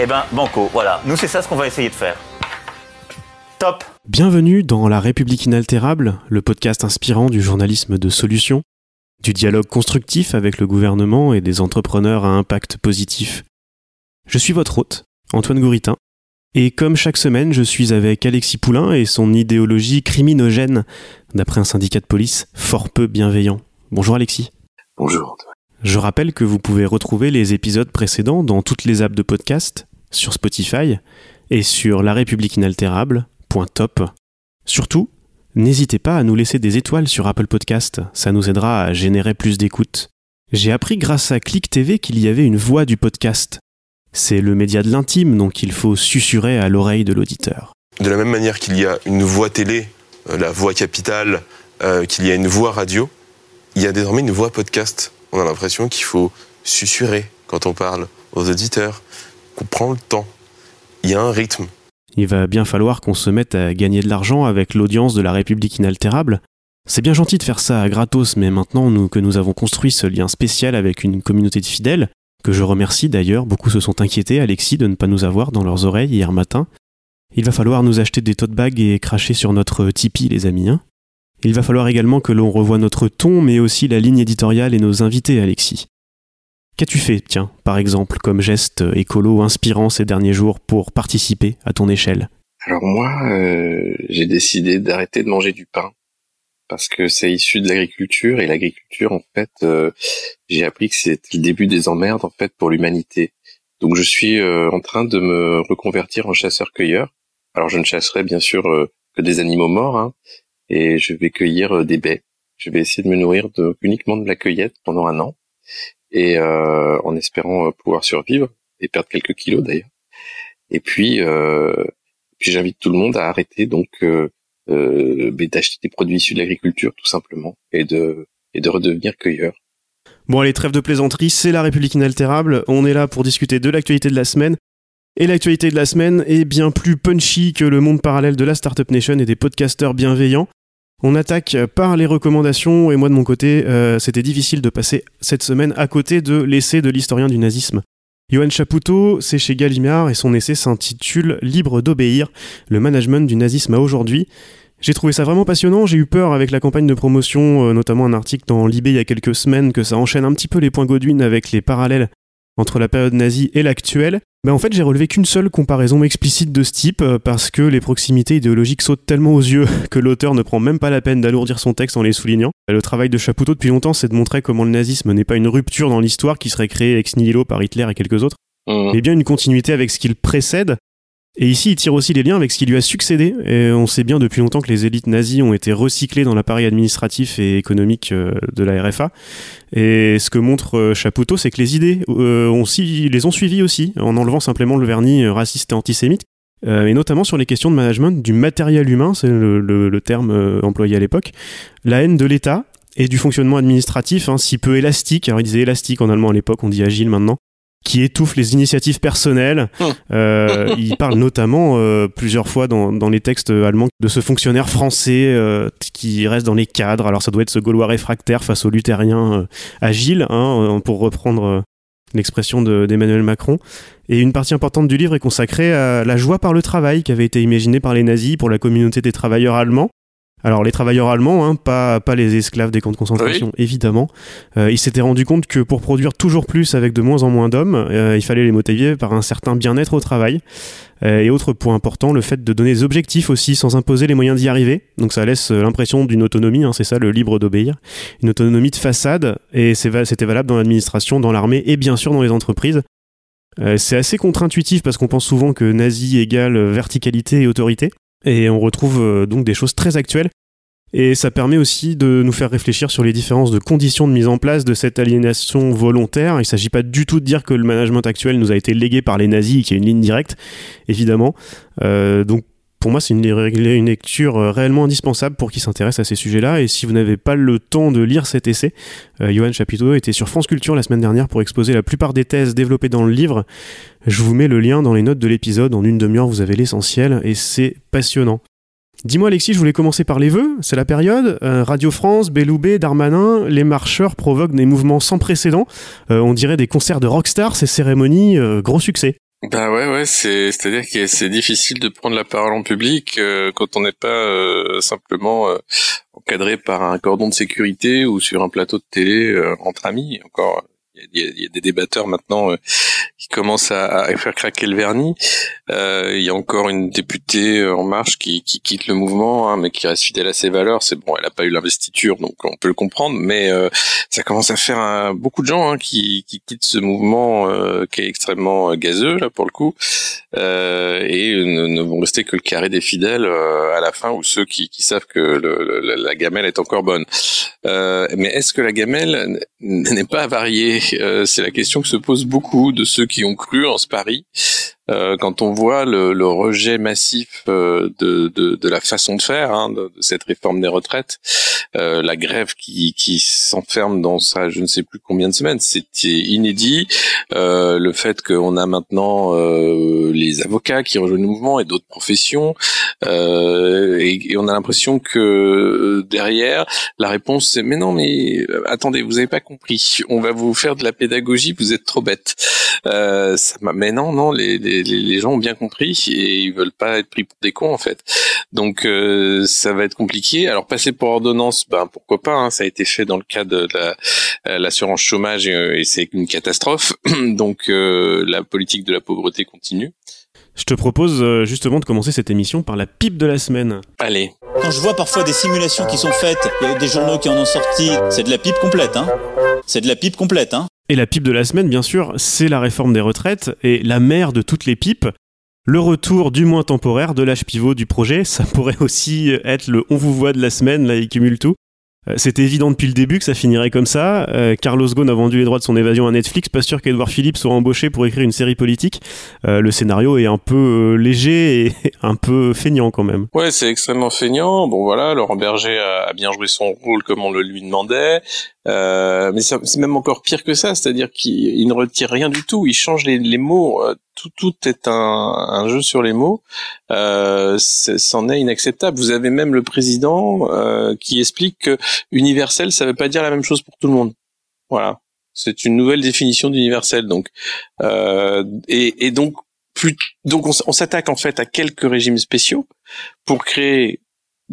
Eh ben, banco, voilà. Nous, c'est ça ce qu'on va essayer de faire. Top Bienvenue dans La République inaltérable, le podcast inspirant du journalisme de solution, du dialogue constructif avec le gouvernement et des entrepreneurs à impact positif. Je suis votre hôte, Antoine Gouritin, et comme chaque semaine, je suis avec Alexis Poulain et son idéologie criminogène, d'après un syndicat de police fort peu bienveillant. Bonjour Alexis. Bonjour Antoine. Je rappelle que vous pouvez retrouver les épisodes précédents dans toutes les apps de podcast, sur Spotify et sur larépubliqueinaltérable.top. Surtout, n'hésitez pas à nous laisser des étoiles sur Apple Podcast, ça nous aidera à générer plus d'écoute. J'ai appris grâce à Click TV qu'il y avait une voix du podcast. C'est le média de l'intime, donc il faut susurrer à l'oreille de l'auditeur. De la même manière qu'il y a une voix télé, euh, la voix capitale, euh, qu'il y a une voix radio, il y a désormais une voix podcast. On a l'impression qu'il faut susurrer quand on parle aux auditeurs, qu'on prend le temps. Il y a un rythme. Il va bien falloir qu'on se mette à gagner de l'argent avec l'audience de la République inaltérable. C'est bien gentil de faire ça à gratos, mais maintenant que nous avons construit ce lien spécial avec une communauté de fidèles, que je remercie d'ailleurs, beaucoup se sont inquiétés, Alexis, de ne pas nous avoir dans leurs oreilles hier matin. Il va falloir nous acheter des tote bags et cracher sur notre Tipeee, les amis. Hein il va falloir également que l'on revoie notre ton, mais aussi la ligne éditoriale et nos invités, Alexis. Qu'as-tu fait, tiens, par exemple, comme geste écolo inspirant ces derniers jours pour participer à ton échelle? Alors moi, euh, j'ai décidé d'arrêter de manger du pain parce que c'est issu de l'agriculture et l'agriculture, en fait, euh, j'ai appris que c'était le début des emmerdes en fait pour l'humanité. Donc je suis euh, en train de me reconvertir en chasseur-cueilleur. Alors je ne chasserai bien sûr que des animaux morts, hein, et je vais cueillir des baies. Je vais essayer de me nourrir de, uniquement de la cueillette pendant un an et euh, en espérant pouvoir survivre et perdre quelques kilos d'ailleurs. Et puis, euh, puis j'invite tout le monde à arrêter donc euh, d'acheter des produits issus de l'agriculture tout simplement et de et de redevenir cueilleur. Bon allez, trêve de plaisanterie, c'est la République inaltérable. On est là pour discuter de l'actualité de la semaine. Et l'actualité de la semaine est bien plus punchy que le monde parallèle de la Startup Nation et des podcasteurs bienveillants. On attaque par les recommandations et moi de mon côté, euh, c'était difficile de passer cette semaine à côté de l'essai de l'historien du nazisme. Johan Chapoutot, c'est chez Gallimard et son essai s'intitule Libre d'obéir, le management du nazisme à aujourd'hui. J'ai trouvé ça vraiment passionnant, j'ai eu peur avec la campagne de promotion, euh, notamment un article dans Libé il y a quelques semaines, que ça enchaîne un petit peu les points Godwin avec les parallèles entre la période nazie et l'actuelle. Ben en fait, j'ai relevé qu'une seule comparaison explicite de ce type, euh, parce que les proximités idéologiques sautent tellement aux yeux que l'auteur ne prend même pas la peine d'alourdir son texte en les soulignant. Le travail de Chapoutot depuis longtemps, c'est de montrer comment le nazisme n'est pas une rupture dans l'histoire qui serait créée ex nihilo par Hitler et quelques autres, Mmh. mais bien une continuité avec ce qu'il précède. Et ici, il tire aussi les liens avec ce qui lui a succédé. Et on sait bien depuis longtemps que les élites nazies ont été recyclées dans l'appareil administratif et économique euh, de la RFA. Et ce que montre euh, Chapoutot, c'est que les idées euh, si, les ont suivies aussi, en enlevant simplement le vernis euh, raciste et antisémite. Euh, et notamment sur les questions de management du matériel humain, c'est le, le- le terme employé à l'époque, la haine de l'État et du fonctionnement administratif, hein, si peu élastique, alors il disait élastique en allemand à l'époque, on dit agile maintenant, qui étouffe les initiatives personnelles. Euh, il parle notamment euh, plusieurs fois dans, dans les textes allemands de ce fonctionnaire français euh, qui reste dans les cadres. Alors ça doit être ce Gaulois réfractaire face aux luthériens euh, agile, hein, euh, pour reprendre euh, l'expression de- d'Emmanuel Macron. Et une partie importante du livre est consacrée à la joie par le travail qui avait été imaginée par les nazis pour la communauté des travailleurs allemands. Alors les travailleurs allemands, hein, pas, pas les esclaves des camps de concentration, évidemment. Euh, ils s'étaient rendu compte que pour produire toujours plus avec de moins en moins d'hommes, euh, il fallait les motiver par un certain bien-être au travail. Euh, et autre point important, le fait de donner des objectifs aussi sans imposer les moyens d'y arriver. Donc ça laisse l'impression d'une autonomie, hein, c'est ça le libre d'obéir. Une autonomie de façade, et c'était valable dans l'administration, dans l'armée et bien sûr dans les entreprises. Euh, c'est assez contre-intuitif parce qu'on pense souvent que nazi égale verticalité et autorité. Et on retrouve euh, donc des choses très actuelles. Et ça permet aussi de nous faire réfléchir sur les différences de conditions de mise en place de cette aliénation volontaire. Il ne s'agit pas du tout de dire que le management actuel nous a été légué par les nazis y a une ligne directe, évidemment. Euh, donc pour moi, c'est une, lecture euh, réellement indispensable pour qui s'intéresse à ces sujets-là. Et si vous n'avez pas le temps de lire cet essai, euh, Johan Chapiteau était sur France Culture la semaine dernière pour exposer la plupart des thèses développées dans le livre. Je vous mets le lien dans les notes de l'épisode. En une demi-heure, vous avez l'essentiel et c'est passionnant. Dis-moi Alexis, je voulais commencer par les vœux, c'est la période. Euh, Radio France, Belloubet, Darmanin, les marcheurs provoquent des mouvements sans précédent. on dirait des concerts de rockstar, ces cérémonies, gros succès. Bah ouais ouais c'est c'est à dire que c'est difficile de prendre la parole en public euh, quand on n'est pas euh, simplement euh, encadré par un cordon de sécurité ou sur un plateau de télé entre amis encore il y, a, des débatteurs maintenant euh, qui commencent à, faire craquer le vernis. Euh, il y a encore une députée euh, en marche qui, quitte le mouvement, hein, mais qui reste fidèle à ses valeurs. C'est bon, elle n'a pas eu l'investiture, donc on peut le comprendre, mais ça commence à faire beaucoup de gens hein, qui, quittent ce mouvement qui est extrêmement gazeux là pour le coup, et ne, vont rester que le carré des fidèles à la fin ou ceux qui, savent que la gamelle est encore bonne. mais est-ce que la gamelle n'est pas avariée euh, c'est la question que se posent beaucoup de ceux qui ont cru en ce pari. Euh, quand on voit le, le rejet massif euh, de, de, de, la façon de faire hein, de, cette réforme des retraites, euh, la grève qui, qui s'enferme dans ça, je ne sais plus combien de semaines, c'était inédit. Euh, le fait qu'on a maintenant les avocats qui rejoignent le mouvement et d'autres professions, et, et, on a l'impression que derrière la réponse c'est mais non mais attendez vous avez pas compris, on va vous faire de la pédagogie, vous êtes trop bête. ça mais non non les les, gens ont bien compris et ils veulent pas être pris pour des cons en fait. Donc euh, ça va être compliqué. Alors passer pour ordonnance, ben pourquoi pas. Hein, ça a été fait dans le cas de euh, l'assurance chômage et, et c'est une catastrophe. Donc euh, la politique de la pauvreté continue. Je te propose justement de commencer cette émission par la pipe de la semaine. Allez. Quand je vois parfois des simulations qui sont faites, il y a des journaux qui en ont sorti, c'est de la pipe complète, hein. C'est de la pipe complète, hein. Et la pipe de la semaine, bien sûr, c'est la réforme des retraites et la mère de toutes les pipes. Le retour du moins temporaire de l'âge pivot du projet, ça pourrait aussi être le on vous voit de la semaine, là il cumule tout. Euh, c'était évident depuis le début que ça finirait comme ça. Euh, Carlos Ghosn a vendu les droits de son évasion à Netflix. Pas sûr qu'Edouard Philippe soit embauché pour écrire une série politique. Euh, le scénario est un peu léger et un peu feignant quand même. Ouais, c'est extrêmement feignant. Bon voilà, Laurent Berger a, bien joué son rôle comme on le lui demandait. mais c'est même encore pire que ça, c'est-à-dire qu'il ne retire rien du tout. Il change les mots tout, tout est un, un, jeu sur les mots. Euh, c'en est, inacceptable. Vous avez même le président euh, qui explique que universel, ça veut pas dire la même chose pour tout le monde. Voilà, c'est une nouvelle définition d'universel. Donc, euh, et, et, donc, plus, donc on s'attaque en fait à quelques régimes spéciaux pour créer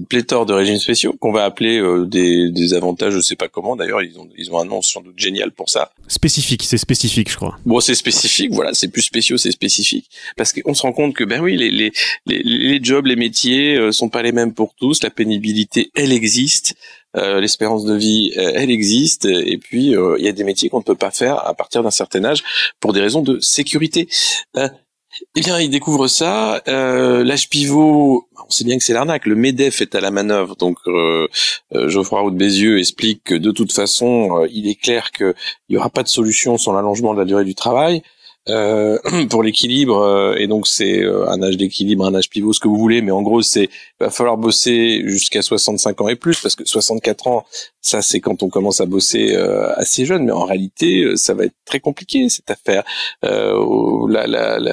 pléthore de régimes spéciaux qu'on va appeler euh, des, des, avantages, je sais pas comment. D'ailleurs, ils ont, ils ont un nom sans doute génial pour ça. Spécifique, c'est spécifique, je crois. Bon, c'est spécifique, voilà, c'est plus spéciaux, c'est spécifique, parce qu'on se rend compte que ben oui, les, les, les, les jobs, les métiers euh, sont pas les mêmes pour tous. La pénibilité, elle existe. Euh, l'espérance de vie, euh, elle existe, et puis il y a des métiers qu'on ne peut pas faire à partir d'un certain âge pour des raisons de sécurité. Eh bien, il découvre ça. Euh, L'âge pivot, on sait bien que c'est l'arnaque. Le Medef est à la manœuvre, donc euh, euh Geoffroy Roux de Bézieux explique que de toute façon, euh, il est clair qu'il n'y aura pas de solution sans l'allongement de la durée du travail. Euh, pour l'équilibre euh, et donc c'est euh, un âge d'équilibre, un âge pivot, ce que vous voulez, mais en gros c'est va falloir bosser jusqu'à 65 ans et plus parce que 64 ans ça c'est quand on commence à bosser assez jeune, mais en réalité ça va être très compliqué cette affaire.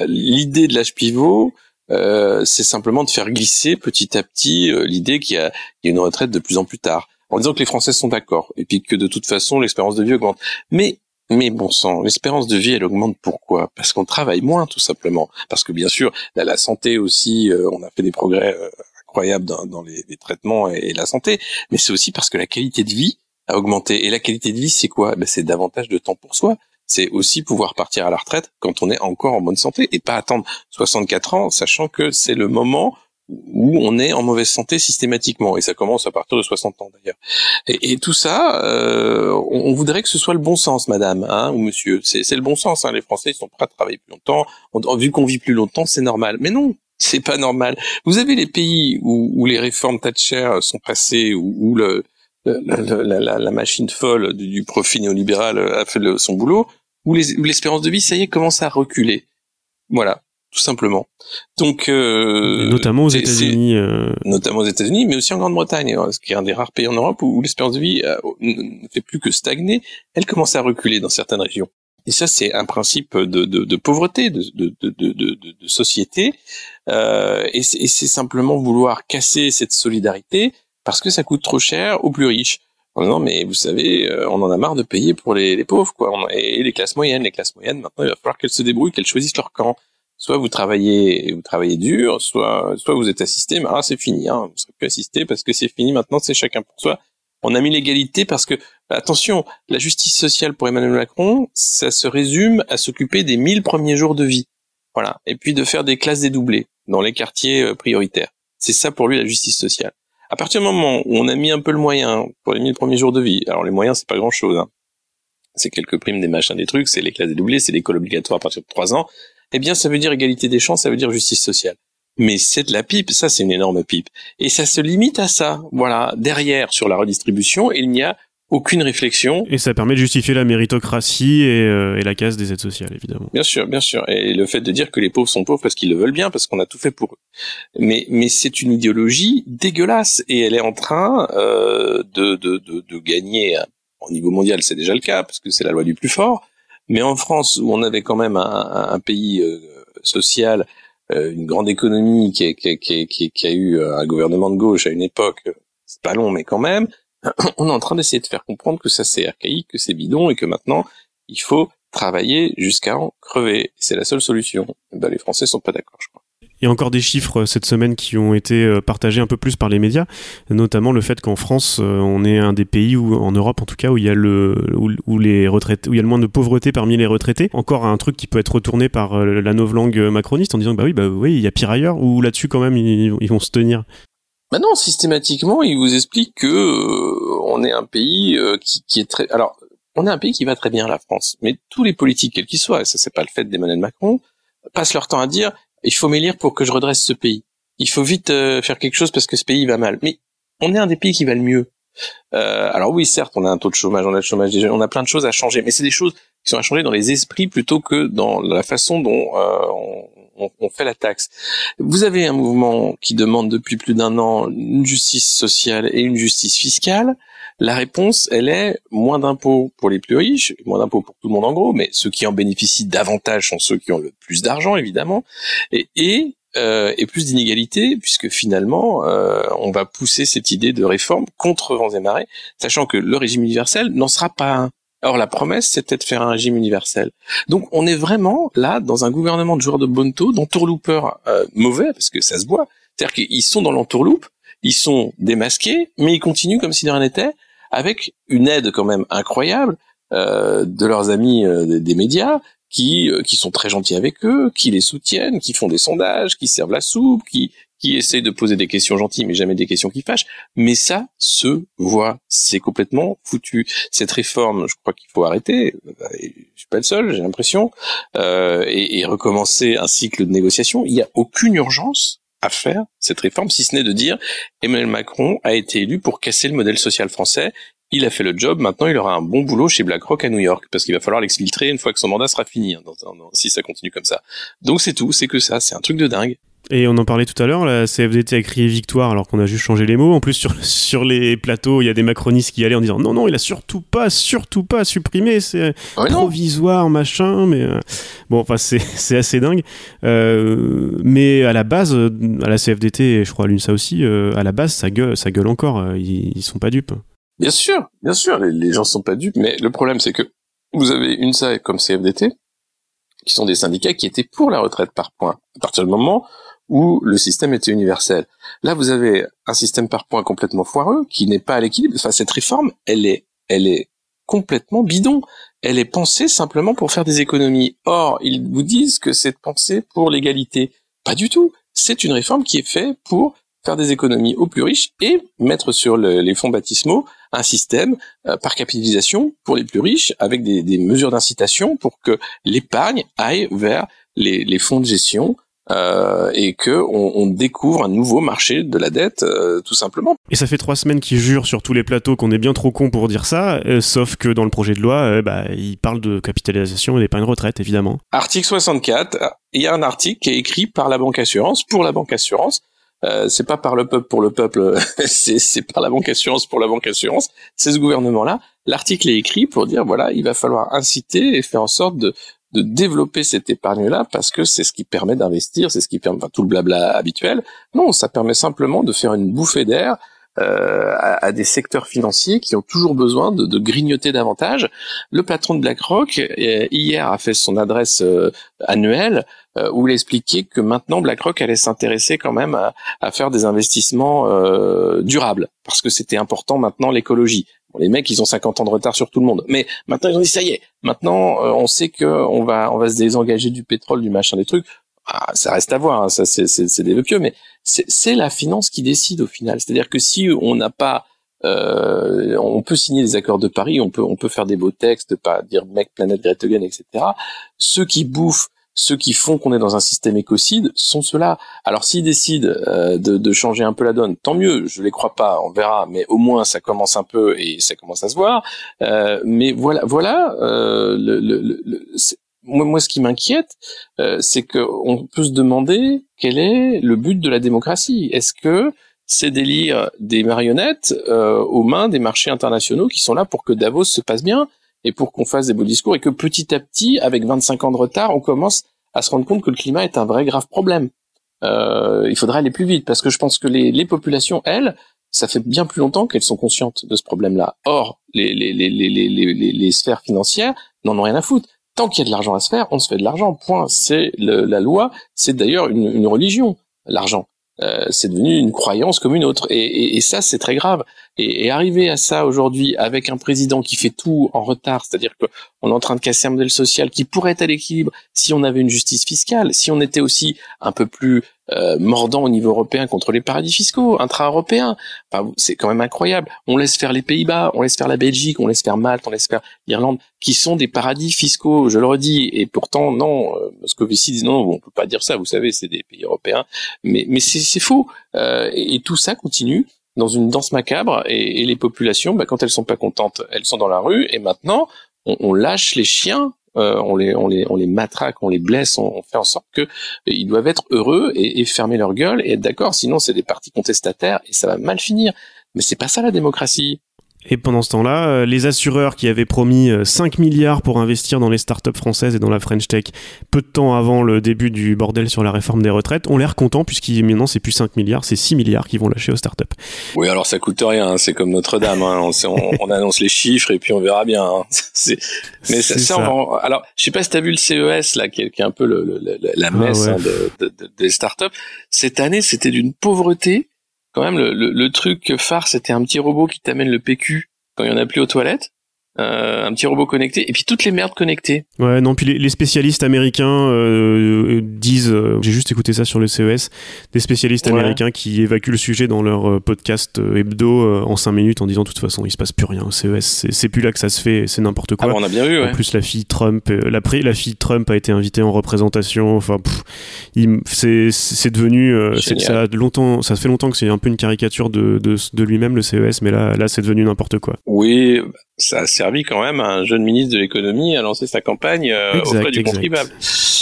L'idée de l'âge pivot c'est simplement de faire glisser petit à petit l'idée qu'il y, a une retraite de plus en plus tard en disant que les Français sont d'accord et puis que de toute façon l'espérance de vie augmente. Mais mais bon sang, l'espérance de vie, elle augmente pourquoi? Parce qu'on travaille moins, tout simplement. Parce que bien sûr, la santé aussi, euh, on a fait des progrès euh, incroyables dans, les, traitements et, la santé, mais c'est aussi parce que la qualité de vie a augmenté. Et la qualité de vie, c'est quoi? Ben, C'est davantage de temps pour soi. C'est aussi pouvoir partir à la retraite quand on est encore en bonne santé et pas attendre 64 ans, sachant que c'est le moment où on est en mauvaise santé systématiquement, et ça commence à partir de 60 ans d'ailleurs. Et, tout ça, euh, on, voudrait que ce soit le bon sens, madame hein, ou monsieur. C'est le bon sens. Hein. Les Français ils sont prêts à travailler plus longtemps. On, vu qu'on vit plus longtemps, c'est normal. Mais non, C'est pas normal. Vous avez les pays où, les réformes Thatcher sont passées, où, le, la, machine folle du, profit néolibéral a fait son boulot, où l'espérance de vie, ça y est, commence à reculer. Voilà, tout simplement. Donc, euh, notamment aux États-Unis, euh... notamment aux États-Unis, mais aussi en Grande-Bretagne, hein, ce qui est un des rares pays en Europe où, l'espérance de vie euh, ne fait plus que stagner. Elle commence à reculer dans certaines régions. Et ça, c'est un principe de, de, de pauvreté, de, de société. Euh, et c'est simplement vouloir casser cette solidarité parce que ça coûte trop cher aux plus riches. Non, mais vous savez, euh, on en a marre de payer pour les, les pauvres, quoi. Et les classes moyennes, les classes moyennes, maintenant, il va falloir qu'elles se débrouillent, qu'elles choisissent leur camp. Soit vous travaillez, vous travaillez dur, soit, soit vous êtes assisté, mais ah, c'est fini, hein. Vous serez plus assisté parce que c'est fini. Maintenant, c'est chacun pour soi. On a mis l'égalité parce que, attention, la justice sociale pour Emmanuel Macron, ça se résume à s'occuper des 1000 premiers jours de vie. Voilà. Et puis de faire des classes dédoublées dans les quartiers euh, prioritaires. C'est ça pour lui la justice sociale. À partir du moment où on a mis un peu le moyen pour les 1000 premiers jours de vie, alors les moyens c'est pas grand chose, hein. c'est quelques primes, des machins, des trucs, c'est les classes dédoublées, c'est l'école obligatoire à partir de 3 ans, eh bien ça veut dire égalité des chances, ça veut dire justice sociale. Mais c'est de la pipe, ça c'est une énorme pipe. Et ça se limite à ça. Voilà, derrière sur la redistribution, il n'y a aucune réflexion. Et ça permet de justifier la méritocratie et, euh, et, la casse des aides sociales, évidemment. Bien sûr, bien sûr. Et le fait de dire que les pauvres sont pauvres parce qu'ils le veulent bien, parce qu'on a tout fait pour eux. Mais, mais c'est une idéologie dégueulasse et elle est en train euh, de, de, de, de, gagner au niveau mondial, c'est déjà le cas parce que c'est la loi du plus fort. Mais en France, où on avait quand même un, pays euh, social, euh, une grande économie qui, a eu un gouvernement de gauche à une époque, c'est pas long, mais quand même on est en train d'essayer de faire comprendre que ça c'est archaïque, que c'est bidon et que maintenant il faut travailler jusqu'à en crever. C'est la seule solution. Ben, les Français sont pas d'accord, je crois. Il y a encore des chiffres euh, cette semaine qui ont été euh, partagés un peu plus par les médias, notamment le fait qu'en France, euh, on est un des pays où, en Europe en tout cas, où il y a le où, les retraités, où il y a le moins de pauvreté parmi les retraités. Encore un truc qui peut être retourné par la novlangue macroniste en disant bah oui bah oui il y a pire ailleurs. Ou là-dessus quand même ils, ils vont se tenir. Maintenant, systématiquement, il vous explique que euh, on est un pays euh, qui, qui, est très. Alors, on est un pays qui va très bien, la France. Mais tous les politiques, quels qu'ils soient, et ça c'est pas le fait d'Emmanuel Macron, passent leur temps à dire il faut m'élire pour que je redresse ce pays. Il faut vite euh, faire quelque chose parce que ce pays va mal. Mais on est un des pays qui va le mieux. alors oui, certes, on a un taux de chômage, on a le chômage des jeunes, on a plein de choses à changer, mais c'est des choses qui sont à changer dans les esprits plutôt que dans la façon dont on, on, fait la taxe. Vous avez un mouvement qui demande depuis plus d'un an une justice sociale et une justice fiscale. La réponse, elle est moins d'impôts pour les plus riches, moins d'impôts pour tout le monde en gros, mais ceux qui en bénéficient davantage sont ceux qui ont le plus d'argent, évidemment, et, et, euh, et plus d'inégalités, puisque finalement, euh, on va pousser cette idée de réforme contre vents et marées, sachant que le régime universel n'en sera pas un. Or, la promesse, c'était de faire un régime universel. Donc, on est vraiment là dans un gouvernement de joueurs de bonneto, d'entourloupeurs euh, mauvais, parce que ça se voit. C'est-à-dire qu'ils sont dans l'entourloupe, ils sont démasqués, mais ils continuent comme si de rien n'était, avec une aide quand même incroyable euh, de leurs amis euh, des médias, qui, euh, qui sont très gentils avec eux, qui les soutiennent, qui font des sondages, qui servent la soupe, qui, qui essaie de poser des questions gentilles, mais jamais des questions qui fâchent. Mais ça se voit, c'est complètement foutu. Cette réforme, je crois qu'il faut arrêter. Je suis pas le seul, j'ai l'impression, euh, et, et, recommencer un cycle de négociation. Il n'y a aucune urgence à faire cette réforme, si ce n'est de dire Emmanuel Macron a été élu pour casser le modèle social français. Il a fait le job, maintenant il aura un bon boulot chez BlackRock à New York, parce qu'il va falloir l'exfiltrer une fois que son mandat sera fini, hein, si ça continue comme ça. Donc c'est tout, c'est que ça, c'est un truc de dingue. Et on en parlait tout à l'heure, la CFDT a crié victoire alors qu'on a juste changé les mots. En plus, sur, sur les plateaux, il y a des macronistes qui allaient en disant non, non, il a surtout pas, surtout pas supprimé, c'est ah provisoire, machin. Mais euh, bon, enfin, c'est assez dingue. Euh, mais à la base, à la CFDT, et je crois à l'UNSA aussi, euh, à la base, ça gueule, ça gueule encore. Ils, ils sont pas dupes. Bien sûr, bien sûr, les, les gens sont pas dupes. Mais le problème, c'est que vous avez UNSA comme CFDT, qui sont des syndicats qui étaient pour la retraite par points. À partir du moment où le système était universel. Là, vous avez un système par points complètement foireux, qui n'est pas à l'équilibre. Enfin, cette réforme, elle est, elle est complètement bidon. Elle est pensée simplement pour faire des économies. Or, ils vous disent que c'est pensé pour l'égalité. Pas du tout. C'est une réforme qui est faite pour faire des économies aux plus riches et mettre sur les fonds baptismaux un système euh, par capitalisation pour les plus riches avec des, mesures d'incitation pour que l'épargne aille vers les fonds de gestion euh, et que on, on, découvre un nouveau marché de la dette, euh, tout simplement. Et ça fait trois semaines qu'ils jurent sur tous les plateaux qu'on est bien trop con pour dire ça, euh, sauf que dans le projet de loi, euh, bah, ils parlent de capitalisation et d'épargne retraite, évidemment. Article 64, il y a un article qui est écrit par la banque assurance pour la banque assurance. Euh, c'est pas par le peuple pour le peuple, c'est par la banque assurance pour la banque assurance. C'est ce gouvernement-là. L'article est écrit pour dire voilà, il va falloir inciter et faire en sorte de développer cette épargne-là parce que c'est ce qui permet d'investir, c'est ce qui permet enfin, tout le blabla habituel. Non, ça permet simplement de faire une bouffée d'air à, à, des secteurs financiers qui ont toujours besoin de, grignoter davantage. Le patron de BlackRock euh, hier a fait son adresse euh, annuelle euh, où il expliquait que maintenant BlackRock allait s'intéresser quand même à, faire des investissements euh, durables parce que c'était important maintenant l'écologie. Bon, les mecs, ils ont 50 ans de retard sur tout le monde. Mais maintenant, ils ont dit ça y est. Maintenant, euh, on sait que on va, on va se désengager du pétrole, du machin, des trucs. Ah, ça reste à voir. Hein, ça, c'est des vœux pieux, mais c'est la finance qui décide au final. C'est-à-dire que si on n'a pas euh, on peut signer des accords de Paris, on peut on peut faire des beaux textes, pas dire mec, planète, Greta etc. Ceux qui bouffent ceux qui font qu'on est dans un système écocide sont ceux-là. Alors s'ils décident euh, de, de, changer un peu la donne, tant mieux. Je les crois pas, on verra, mais au moins ça commence un peu et ça commence à se voir. Euh, mais voilà, voilà. Euh, le, le, le, moi, moi, ce qui m'inquiète, euh, c'est qu'on peut se demander quel est le but de la démocratie. Est-ce que c'est d'élire des marionnettes euh, aux mains des marchés internationaux qui sont là pour que Davos se passe bien et pour qu'on fasse des beaux discours et que petit à petit, avec 25 ans de retard, on commence à se rendre compte que le climat est un vrai grave problème. Euh, il faudrait aller plus vite parce que je pense que les, les populations, elles, ça fait bien plus longtemps qu'elles sont conscientes de ce problème-là. Or, les, les, les, les, les sphères financières n'en ont rien à foutre. Tant qu'il y a de l'argent à se faire, on se fait de l'argent. Point. C'est la loi. C'est d'ailleurs une, une religion, l'argent. Euh, c'est devenu une croyance comme une autre. Et, et, et ça, c'est très grave. Et, et, arriver à ça aujourd'hui avec un président qui fait tout en retard, c'est-à-dire qu'on est en train de casser un modèle social qui pourrait être à l'équilibre si on avait une justice fiscale, si on était aussi un peu plus euh, mordant au niveau européen contre les paradis fiscaux, intra-européens. Enfin, c'est quand même incroyable. On laisse faire les Pays-Bas, on laisse faire la Belgique, on laisse faire Malte, on laisse faire l'Irlande, qui sont des paradis fiscaux, je le redis. Et pourtant, non, euh, Moscovici dit non, on peut pas dire ça, vous savez, c'est des pays européens. Mais, mais c'est faux. Euh, et, et, tout ça continue dans une danse macabre et, et les populations, bah, quand elles sont pas contentes, elles sont dans la rue et maintenant on, on lâche les chiens, euh, on les on les on les matraque, on les blesse, on, fait en sorte que ils doivent être heureux et, et fermer leur gueule et être d'accord, sinon c'est des partis contestataires et ça va mal finir. Mais c'est pas ça la démocratie. Et pendant ce temps-là, euh, les assureurs qui avaient promis 5 milliards pour investir dans les startups françaises et dans la French Tech peu de temps avant le début du bordel sur la réforme des retraites ont l'air contents puisqu'ils maintenant c'est plus 5 milliards, c'est 6 milliards qu'ils vont lâcher aux startups. Oui, alors ça coûte rien, hein, c'est comme Notre-Dame, hein, on, on, on, annonce les chiffres et puis on verra bien. Hein. Mais ça, ça, va... alors je sais pas si tu as vu le CES là, qui est, qui est un peu le, le, la messe ah ouais. de, de, de, des startups. Cette année, c'était d'une pauvreté quand même le, le, le truc phare, c'était un petit robot qui t'amène le PQ quand il y en a plus aux toilettes. Euh, un petit robot connecté et puis toutes les merdes connectées. Ouais, non, puis les, les spécialistes américains euh, disent, euh, j'ai juste écouté ça sur le CES, des spécialistes ouais. américains qui évacuent le sujet dans leur podcast hebdo en 5 minutes en disant de toute façon il se passe plus rien au CES, c'est plus là que ça se fait, c'est n'importe quoi. Ah, on a bien vu. En plus la fille Trump, la, la fille Trump a été invitée en représentation, enfin c'est devenu, ça a longtemps, ça fait longtemps que c'est un peu une caricature de, de, de lui-même le CES, mais là là c'est devenu n'importe quoi. Oui, ça servi quand même à un jeune ministre de l'économie à lancer sa campagne euh, exact, auprès du exact. contribuable.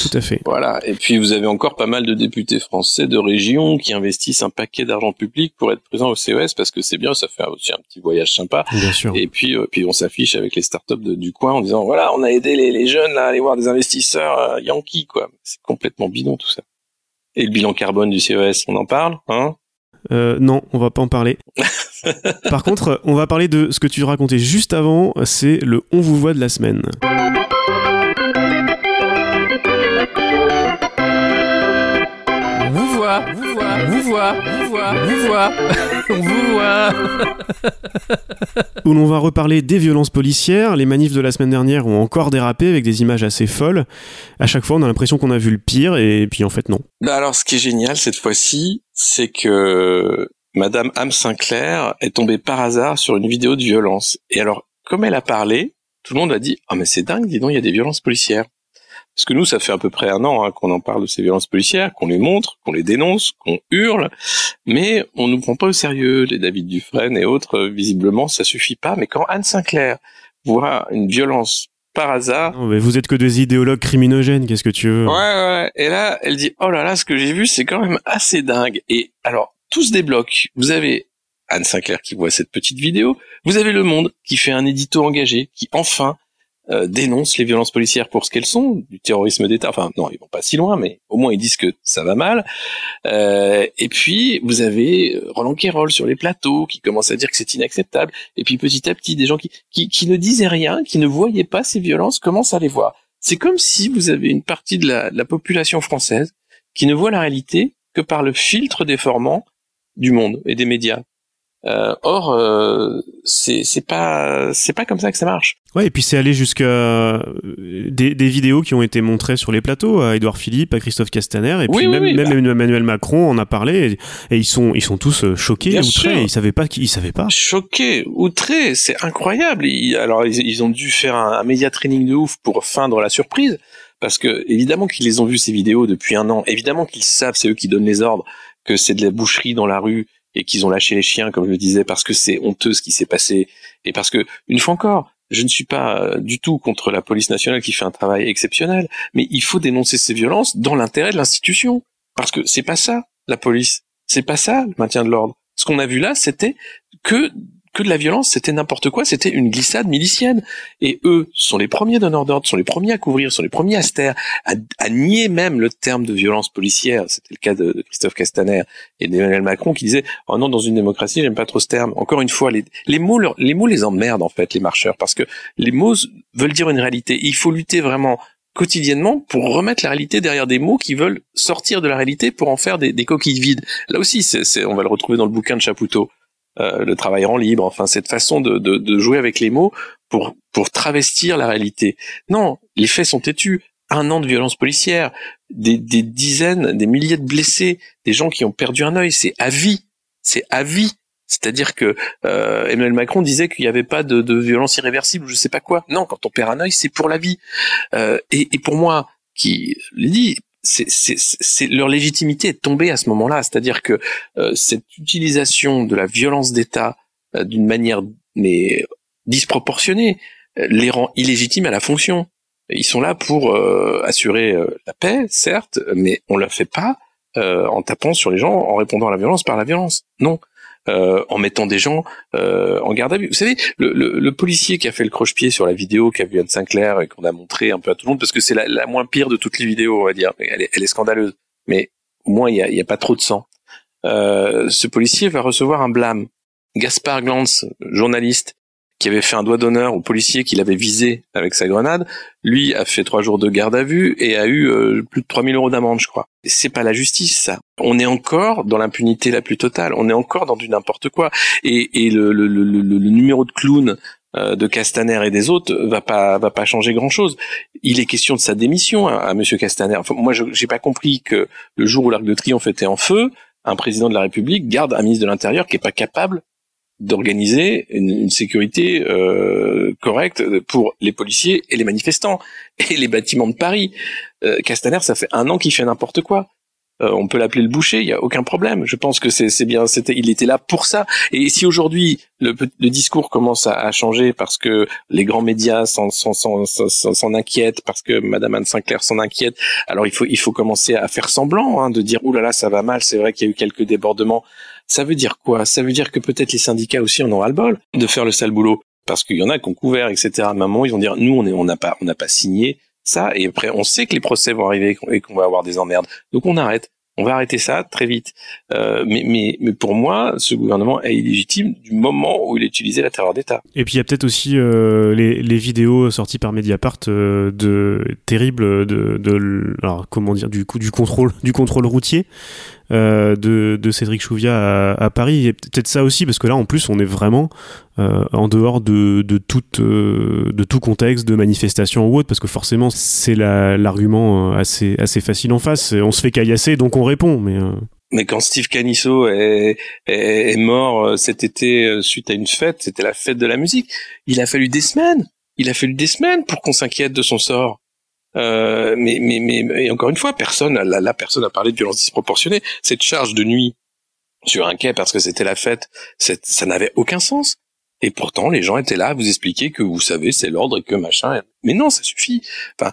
Tout à fait. Voilà. Et puis vous avez encore pas mal de députés français de région qui investissent un paquet d'argent public pour être présents au CES parce que c'est bien, ça fait aussi un petit voyage sympa. Bien sûr. Et puis, euh, puis on s'affiche avec les startups de, du coin en disant voilà, on a aidé les, les jeunes là, à aller voir des investisseurs euh, Yankees quoi. C'est complètement bidon tout ça. Et le bilan carbone du CES, on en parle, hein? Euh, non, on va pas en parler. Par contre, on va parler de ce que tu racontais juste avant, c'est le on vous voit de la semaine. Vous voit, vous voit, vous voit, vous voit, vous voit, on vous voit. Où l'on va reparler des violences policières. Les manifs de la semaine dernière ont encore dérapé avec des images assez folles. À chaque fois, on a l'impression qu'on a vu le pire, et puis en fait, non. Bah alors, ce qui est génial cette fois-ci, c'est que Madame Anne Sinclair est tombée par hasard sur une vidéo de violence. Et alors, comme elle a parlé, tout le monde a dit « Ah oh, mais c'est dingue, dis donc, il y a des violences policières ». Parce que nous, ça fait à peu près un an hein, qu'on en parle de ces violences policières, qu'on les montre, qu'on les dénonce, qu'on hurle, mais on nous prend pas au sérieux. Les David Dufresne et autres, visiblement, ça suffit pas. Mais quand Anne Sinclair voit une violence par hasard. Non, mais vous êtes que des idéologues criminogènes, qu'est-ce que tu veux Ouais, ouais. Et là, elle dit, oh là là, ce que j'ai vu, c'est quand même assez dingue. Et alors, tout se débloque. Vous avez Anne Sinclair qui voit cette petite vidéo. Vous avez Le Monde qui fait un édito engagé, qui enfin euh, dénoncent les violences policières pour ce qu'elles sont, du terrorisme d'État. Enfin, non, ils vont pas si loin, mais au moins ils disent que ça va mal. Euh, et puis vous avez Roland Quérol sur les plateaux qui commence à dire que c'est inacceptable. Et puis petit à petit, des gens qui, qui, qui ne disaient rien, qui ne voyaient pas ces violences, commencent à les voir. C'est comme si vous avez une partie de la, de la population française qui ne voit la réalité que par le filtre déformant du monde et des médias. Euh, or, euh, c'est c'est pas c'est pas comme ça que ça marche. Ouais, et puis c'est allé jusqu'à euh, des, des, vidéos qui ont été montrées sur les plateaux à Édouard Philippe, à Christophe Castaner, et puis même, même bah. Emmanuel Macron en a parlé, et, ils sont ils sont tous euh, choqués, outrés, ils savaient pas ils savaient pas. Choqués, outrés, c'est incroyable. alors ils, ils, ont dû faire un, un média training de ouf pour feindre la surprise, parce que évidemment qu'ils les ont vus ces vidéos depuis un an, évidemment qu'ils savent, c'est eux qui donnent les ordres, que c'est de la boucherie dans la rue et qu'ils ont lâché les chiens, comme je le disais, parce que c'est honteux ce qui s'est passé, et parce que, une fois encore, je ne suis pas euh, du tout contre la police nationale qui fait un travail exceptionnel, mais il faut dénoncer ces violences dans l'intérêt de l'institution, parce que c'est pas ça la police, c'est pas ça le maintien de l'ordre. Ce qu'on a vu là, c'était que que de la violence, c'était n'importe quoi, c'était une glissade milicienne. Et eux sont les premiers donneurs d'ordre, sont les premiers à couvrir, sont les premiers à se taire, à, nier même le terme de violence policière. C'était le cas de, Christophe Castaner et d'Emmanuel Macron qui disait « Oh non, dans une démocratie, j'aime pas trop ce terme. » Encore une fois, les, les mots, les mots les emmerdent en fait, les marcheurs, parce que les mots veulent dire une réalité. il faut lutter vraiment quotidiennement pour remettre la réalité derrière des mots qui veulent sortir de la réalité pour en faire des, des coquilles vides. Là aussi, on va le retrouver dans le bouquin de Chapoutot. Euh, le travail en libre, enfin cette façon de, de, de, jouer avec les mots pour, pour travestir la réalité. Non, les faits sont têtus. Un an de violence policière, des, des dizaines, des milliers de blessés, des gens qui ont perdu un œil, c'est à vie, c'est à vie. C'est-à-dire que euh, Emmanuel Macron disait qu'il n'y avait pas de, de, violence irréversible, je sais pas quoi. Non, quand on perd un œil, c'est pour la vie. Euh, et, et, pour moi, qui le dit, c'est leur légitimité est tombée à ce moment-là. C'est-à-dire que euh, cette utilisation de la violence d'État euh, d'une manière mais disproportionnée euh, les rend illégitimes à la fonction. Ils sont là pour assurer la paix, certes, mais on ne le fait pas en tapant sur les gens, en répondant à la violence par la violence. Non. Euh, en mettant des gens euh, en garde à vue. Vous savez, le, le, le, policier qui a fait le croche-pied sur la vidéo qu'a vu Anne Sinclair et qu'on a montré un peu à tout le monde, parce que c'est la, la, moins pire de toutes les vidéos, on va dire. Elle est, elle est scandaleuse, mais au moins il y a, y a, pas trop de sang. Euh, ce policier va recevoir un blâme. Gaspard Glantz, journaliste, qui avait fait un doigt d'honneur au policier qu'il avait visé avec sa grenade, lui a fait trois jours de garde à vue et a eu euh, plus de 3000 euros d'amende, je crois. C'est pas la justice, ça. On est encore dans l'impunité la plus totale. On est encore dans du n'importe quoi. Et, et le, le, le, le, numéro de clown euh, de Castaner et des autres va pas va pas changer grand chose. Il est question de sa démission à, Monsieur Castaner. Enfin, moi, j'ai pas compris que le jour où l'Arc de Triomphe était en feu, un président de la République garde un ministre de l'Intérieur qui est pas capable d'organiser une, une, sécurité euh, correcte pour les policiers et les manifestants et les bâtiments de Paris. Euh, Castaner, ça fait un an qu'il fait n'importe quoi. Euh, on peut l'appeler le boucher, il y a aucun problème. Je pense que c'est bien, c'était, il était là pour ça. Et si aujourd'hui le, le, discours commence à, à, changer parce que les grands médias s'en inquiètent, parce que Madame Anne Sinclair s'en inquiète, alors il faut il faut commencer à faire semblant hein, de dire oulala là là, ça va mal. C'est vrai qu'il y a eu quelques débordements ça veut dire quoi? Ça veut dire que peut-être les syndicats aussi en ont ras-le-bol de faire le sale boulot, parce qu'il y en a qui ont couvert, etc. À un moment, ils vont dire, nous, on n'a pas, on n'a pas signé ça, et après, on sait que les procès vont arriver et qu'on va avoir des emmerdes, donc on arrête. On va arrêter ça très vite. Euh, mais, mais, mais pour moi, ce gouvernement est illégitime du moment où il utilisait la terreur d'État. Et puis il y a peut-être aussi euh, les, les, vidéos sorties par Mediapart euh, de terribles de, de alors comment dire du coup du contrôle du contrôle routier euh, de, de, Cédric Chouviat à, à Paris. Et peut-être ça aussi, parce que là, en plus, on est vraiment euh, en dehors de, de, euh, de tout contexte de manifestation ou autre, parce que forcément, c'est l'argument assez, assez facile en face. On se fait caillasser, donc on répond. Mais, mais quand Steve Canisso est, est, est, mort cet été suite à une fête, c'était la fête de la musique, il a fallu des semaines. Il a fallu des semaines pour qu'on s'inquiète de son sort. Euh, mais, mais, mais, et encore une fois, personne, la, personne a parlé de violence disproportionnée. Cette charge de nuit sur un quai parce que c'était la fête, ça n'avait aucun sens. Et pourtant, les gens étaient là à vous expliquer que vous savez, c'est l'ordre et que machin. Mais non, ça suffit. Enfin,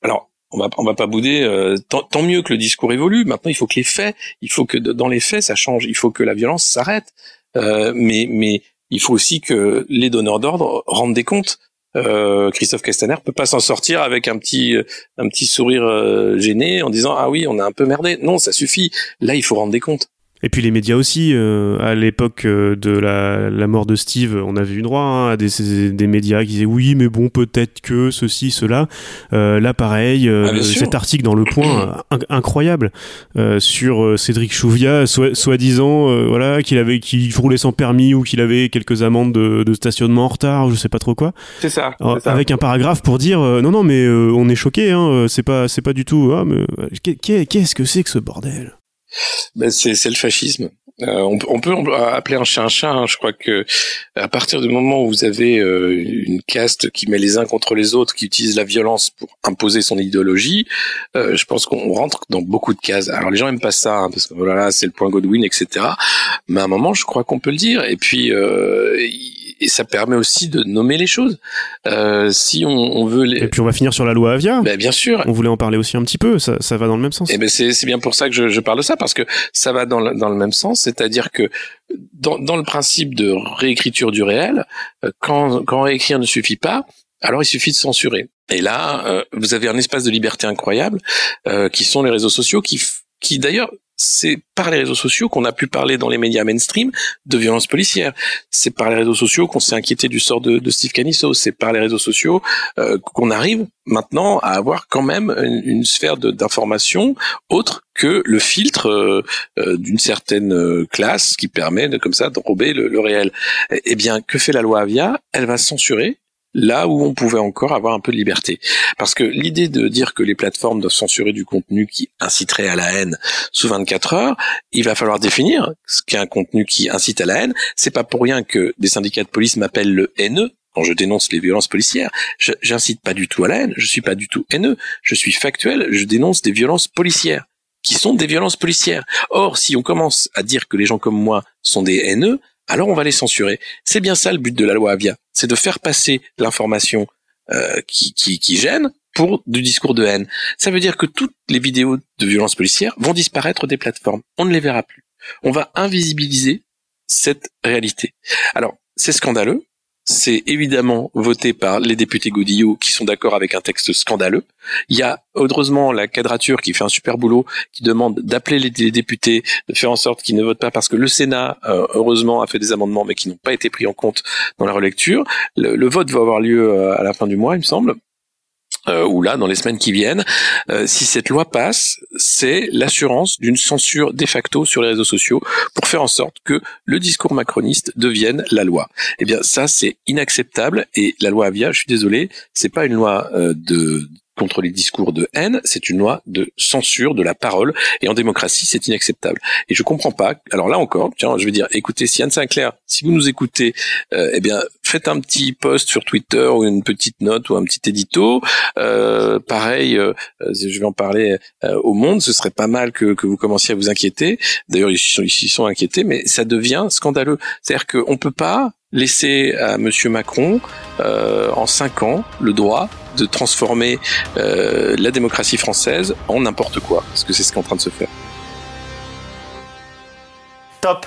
alors, on va, on va pas bouder. Euh, tant, mieux que le discours évolue. Maintenant, il faut que les faits, il faut que dans les faits, ça change. Il faut que la violence s'arrête. Euh, mais, mais il faut aussi que les donneurs d'ordre rendent des comptes. Euh, Christophe Castaner peut pas s'en sortir avec un petit un petit sourire euh, gêné en disant ah oui on a un peu merdé. Non ça suffit. Là il faut rendre des comptes et puis les médias aussi, euh, à l'époque euh, de la, la, mort de Steve, on avait eu droit hein, à des, des, médias qui disaient oui, mais bon, peut-être que ceci, cela. Euh, là, pareil, euh, ah, cet article dans Le Point, incroyable, sur Cédric Chouvia, soi-disant, voilà, qu'il avait, qu'il roulait sans permis ou qu'il avait quelques amendes de, de, stationnement en retard, je sais pas trop quoi. C'est ça, ça, Avec un paragraphe pour dire non, non, mais on est choqué, hein, c'est pas, c'est pas du tout. Ah, mais qu'est-ce que c'est que ce bordel? Ben c'est le fascisme. Euh, on, on, peut appeler un chat un chat. Hein. Je crois que à partir du moment où vous avez euh, une caste qui met les uns contre les autres, qui utilise la violence pour imposer son idéologie, euh, je pense qu'on rentre dans beaucoup de cases. Alors les gens aiment pas ça hein, parce que voilà, c'est le point Godwin, etc. Mais à un moment, je crois qu'on peut le dire. Et puis et ça permet aussi de nommer les choses. Euh, si on, on, veut les... Et puis on va finir sur la loi Avia. Ben, bien sûr. On voulait en parler aussi un petit peu. Ça, ça va dans le même sens. Et eh ben c'est bien pour ça que je, je, parle de ça parce que ça va dans le, dans le même sens, c'est-à-dire que dans, dans le principe de réécriture du réel, euh, quand, quand réécrire ne suffit pas, alors il suffit de censurer. Et là, euh, vous avez un espace de liberté incroyable euh, qui sont les réseaux sociaux qui qui d'ailleurs c'est par les réseaux sociaux qu'on a pu parler dans les médias mainstream de violences policières. C'est par les réseaux sociaux qu'on s'est inquiété du sort de, Steve Canisso. C'est par les réseaux sociaux euh, qu'on arrive maintenant à avoir quand même une, sphère d'information autre que le filtre euh, euh, d'une certaine classe qui permet de, comme ça de rober le, le réel. Eh bien, que fait la loi Avia? Elle va censurer là où on pouvait encore avoir un peu de liberté. Parce que l'idée de dire que les plateformes doivent censurer du contenu qui inciterait à la haine sous 24 heures, il va falloir définir ce qu'est un contenu qui incite à la haine. C'est pas pour rien que des syndicats de police m'appellent le haineux quand je dénonce les violences policières. J'incite pas du tout à la haine, je suis pas du tout haineux, je suis factuel, je dénonce des violences policières qui sont des violences policières. Or, si on commence à dire que les gens comme moi sont des haineux, alors on va les censurer. C'est bien ça le but de la loi Avia, c'est de faire passer l'information euh, qui, qui, qui gêne pour du discours de haine. Ça veut dire que toutes les vidéos de violence policière vont disparaître des plateformes. On ne les verra plus. On va invisibiliser cette réalité. Alors, c'est scandaleux, c'est évidemment voté par les députés Godillot qui sont d'accord avec un texte scandaleux. Il y a heureusement la quadrature qui fait un super boulot, qui demande d'appeler les députés, de faire en sorte qu'ils ne votent pas parce que le Sénat, euh, heureusement, a fait des amendements mais qui n'ont pas été pris en compte dans la relecture. le vote va avoir lieu euh, à la fin du mois, il me semble euh, ou là dans les semaines qui viennent, euh, si cette loi passe, c'est l'assurance d'une censure de facto sur les réseaux sociaux pour faire en sorte que le discours macroniste devienne la loi. Eh bien ça c'est inacceptable et la loi Avia, je suis désolé, c'est pas une loi euh, de contre les discours de haine, c'est une loi de censure de la parole, et en démocratie, c'est inacceptable. Et je comprends pas. Alors là encore, tiens, je veux dire, écoutez, si Anne Sinclair, si vous nous écoutez, euh, eh bien, faites un petit post sur Twitter ou une petite note ou un petit édito. Euh, pareil, euh, je vais en parler au monde. Ce serait pas mal que, que vous commenciez à vous inquiéter. D'ailleurs, ils sont, ils sont inquiétés, mais ça devient scandaleux. C'est-à-dire qu'on peut pas laisser à Monsieur Macron euh, en cinq ans le droit de transformer euh, la démocratie française en n'importe quoi, parce que c'est ce qui est en train de se faire. Top